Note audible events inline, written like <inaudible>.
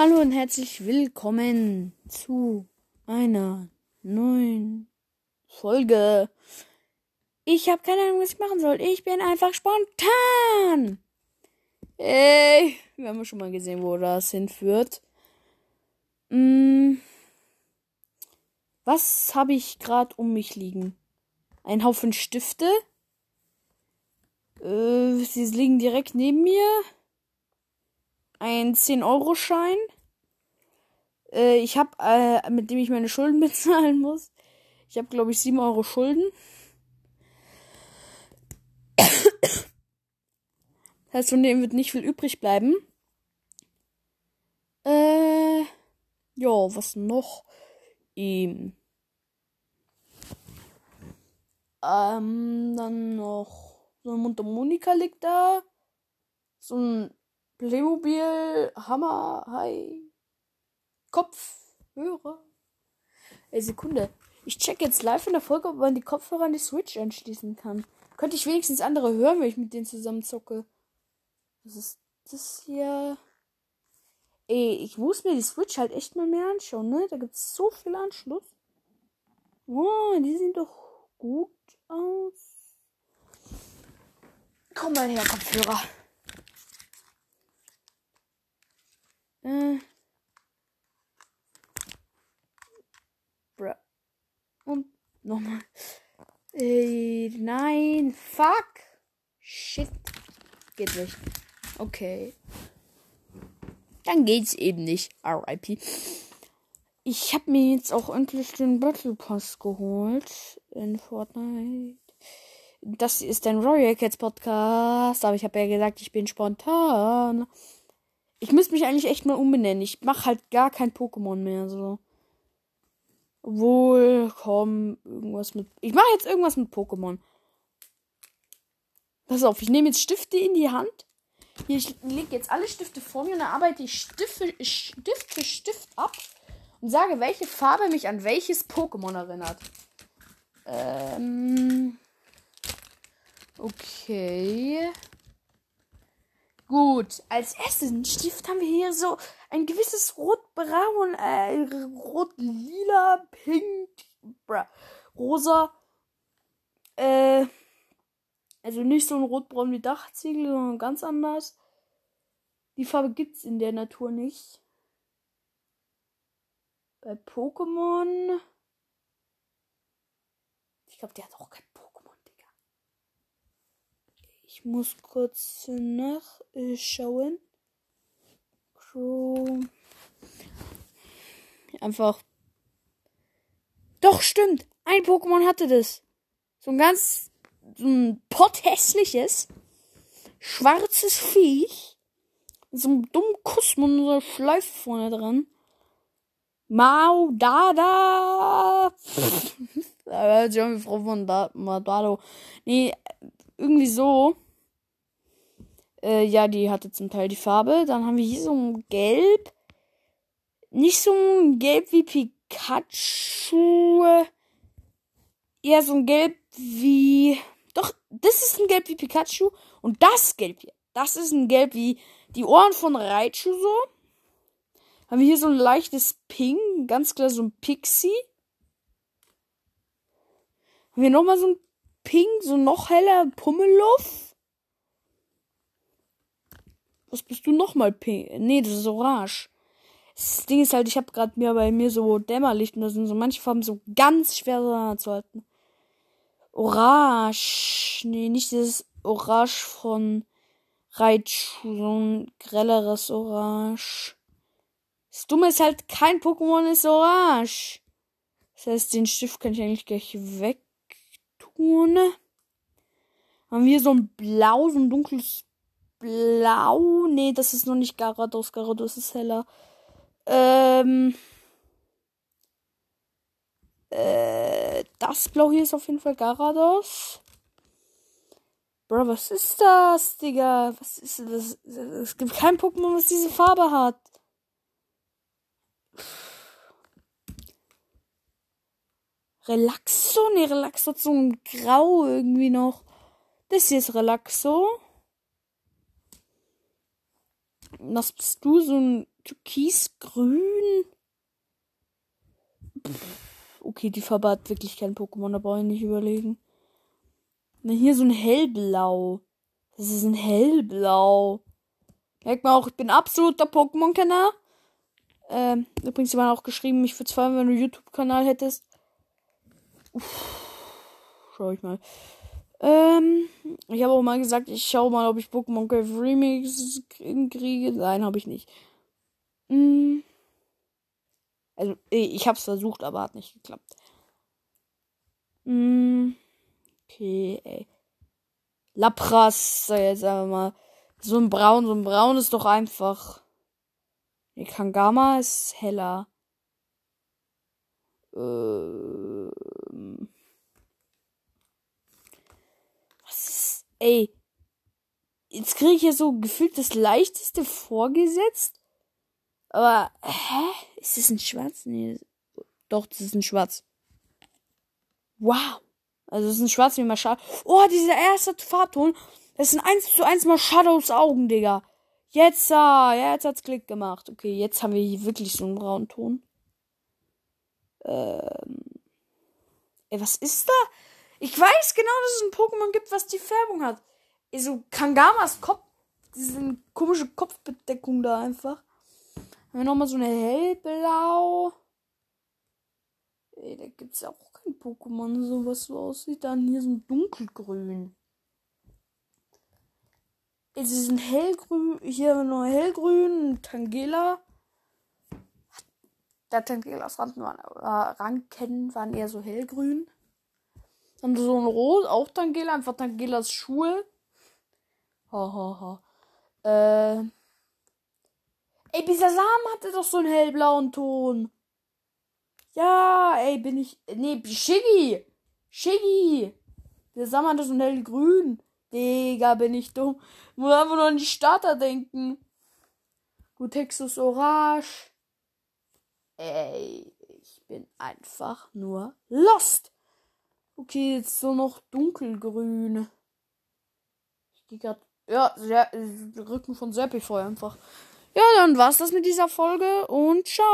Hallo und herzlich willkommen zu einer neuen Folge. Ich habe keine Ahnung, was ich machen soll. Ich bin einfach spontan. Ey, wir haben schon mal gesehen, wo das hinführt. Hm, was habe ich gerade um mich liegen? Ein Haufen Stifte. Äh, sie liegen direkt neben mir ein 10-Euro-Schein. Äh, ich habe, äh, mit dem ich meine Schulden <laughs> bezahlen muss. Ich habe, glaube ich, 7 Euro Schulden. Das heißt, von dem wird nicht viel übrig bleiben. Äh, ja, was noch? Ähm, ähm, dann noch so ein Mundharmonika liegt da. So ein Playmobil, Hammer, Hai, Kopfhörer. Ey, Sekunde. Ich check jetzt live in der Folge, ob man die Kopfhörer an die Switch anschließen kann. Könnte ich wenigstens andere hören, wenn ich mit denen zusammen zocke. Was ist das hier? Ey, ich muss mir die Switch halt echt mal mehr anschauen, ne? Da gibt's so viel Anschluss. Oh, die sehen doch gut aus. Komm mal her, Kopfhörer. Äh. Bruh. Und nochmal. Äh, nein. Fuck. Shit. Geht nicht. Okay. Dann geht's eben nicht. RIP. Ich habe mir jetzt auch endlich den Battle Pass geholt in Fortnite. Das ist ein Royal Cats Podcast, aber ich habe ja gesagt, ich bin spontan. Ich müsste mich eigentlich echt mal umbenennen. Ich mache halt gar kein Pokémon mehr, so. Obwohl, komm, irgendwas mit. Ich mache jetzt irgendwas mit Pokémon. Pass auf, ich nehme jetzt Stifte in die Hand. Hier, ich lege jetzt alle Stifte vor mir und dann arbeite ich Stift für Stift, für Stift ab und sage, welche Farbe mich an welches Pokémon erinnert. Ähm. Okay. Gut, als ersten Stift haben wir hier so ein gewisses rot-braun, äh, rot-lila, pink, bra, rosa, äh, also nicht so ein rot-braun wie Dachziegel, sondern ganz anders. Die Farbe gibt's in der Natur nicht. Bei Pokémon. Ich glaube, der hat auch kein ich muss kurz nachschauen. Chrome. Einfach. Doch, stimmt. Ein Pokémon hatte das. So ein ganz. So ein potthässliches. Schwarzes Viech. Mit so einem dummen Kussmund und so einer Schleife vorne dran. Mau Dada. <laughs> irgendwie Frau von da. Nee, irgendwie so. Äh, ja, die hatte zum Teil die Farbe. Dann haben wir hier so ein Gelb. Nicht so ein Gelb wie Pikachu. Eher so ein Gelb wie. Doch, das ist ein Gelb wie Pikachu. Und das Gelb hier. Das ist ein Gelb wie die Ohren von Raichu so. Haben wir hier so ein leichtes Pink. Ganz klar so ein Pixie. Haben wir nochmal so ein Pink, so noch heller Pummeluff. Was bist du nochmal pink? Nee, das ist orange. Das Ding ist halt, ich habe gerade mir bei mir so Dämmerlicht und da sind so manche Farben so ganz schwer zu halten. Orange. Nee, nicht dieses Orange von Raichu, so ein grelleres Orange. Das Dumme ist halt, kein Pokémon ist orange. Das heißt, den Stift kann ich eigentlich gleich wegtun. Haben wir so ein Blau, so ein dunkles blau. Nee, das ist noch nicht Garados. Garados ist heller. Ähm. Äh, das Blau hier ist auf jeden Fall Garados. Bro, was ist das, Digga? Was ist das? Es gibt kein Pokémon, was diese Farbe hat. Relaxo? Nee, Relaxo hat so ein Grau irgendwie noch. Das hier ist Relaxo. Was bist du? So ein Türkisgrün. Okay, die Farbe hat wirklich kein Pokémon, da brauche ich nicht überlegen. Na, hier so ein hellblau. Das ist ein hellblau. Merkt man auch, ich bin absoluter Pokémon-Kenner. Ähm, übrigens, die waren auch geschrieben, ich würde freuen, wenn du einen YouTube-Kanal hättest. Uff, schau ich mal. Ähm, ich habe auch mal gesagt, ich schaue mal, ob ich Pokémon Cave Remix kriege. Nein, habe ich nicht. Hm. Also, ich habe es versucht, aber hat nicht geklappt. Hm. Okay, ey. Lapras, jetzt sagen wir mal. So ein Braun, so ein Braun ist doch einfach. Nee, Kangama ist heller. Ähm. Was ist. Ey. Jetzt kriege ich ja so gefühlt das leichteste vorgesetzt. Aber, hä? Ist das ein Schwarz? Nee. Doch, das ist ein Schwarz. Wow. Also, das ist ein Schwarz wie Machado. Oh, dieser erste Farbton. Das sind 1 zu 1 Machados Augen, Digga. Jetzt, ah, jetzt hat's Klick gemacht. Okay, jetzt haben wir hier wirklich so einen braunen Ton. Ähm. Ey, was ist da? Ich weiß genau, dass es ein Pokémon gibt, was die Färbung hat. Ey, so Kangamas Kopf. Diese komische Kopfbedeckung da einfach. Haben wir nochmal so eine hellblau. Ey, da gibt's auch kein Pokémon, so was so aussieht. Dann hier so ein dunkelgrün. Es ist ein hellgrün, hier noch hellgrün, Tangela. Der Tangelas Randen waren, äh, Ranken waren eher so hellgrün. Dann so ein Rot, auch Tangela, einfach Tangelas Schuhe. Ha, ha, ha. Äh. Ey, Bisasam hatte doch so einen hellblauen Ton. Ja, ey, bin ich. Nee, Shiggy! Shiggy! Bisasam hatte so ein hellgrün. Digga, bin ich dumm. Muss einfach nur an die Starter denken. Gut, Texas Orange. Ey, ich bin einfach nur lost. Okay, jetzt so noch dunkelgrün. Ich gehe gerade. Ja, sehr, Rücken von Serpify einfach. Ja, dann war's das mit dieser Folge und ciao.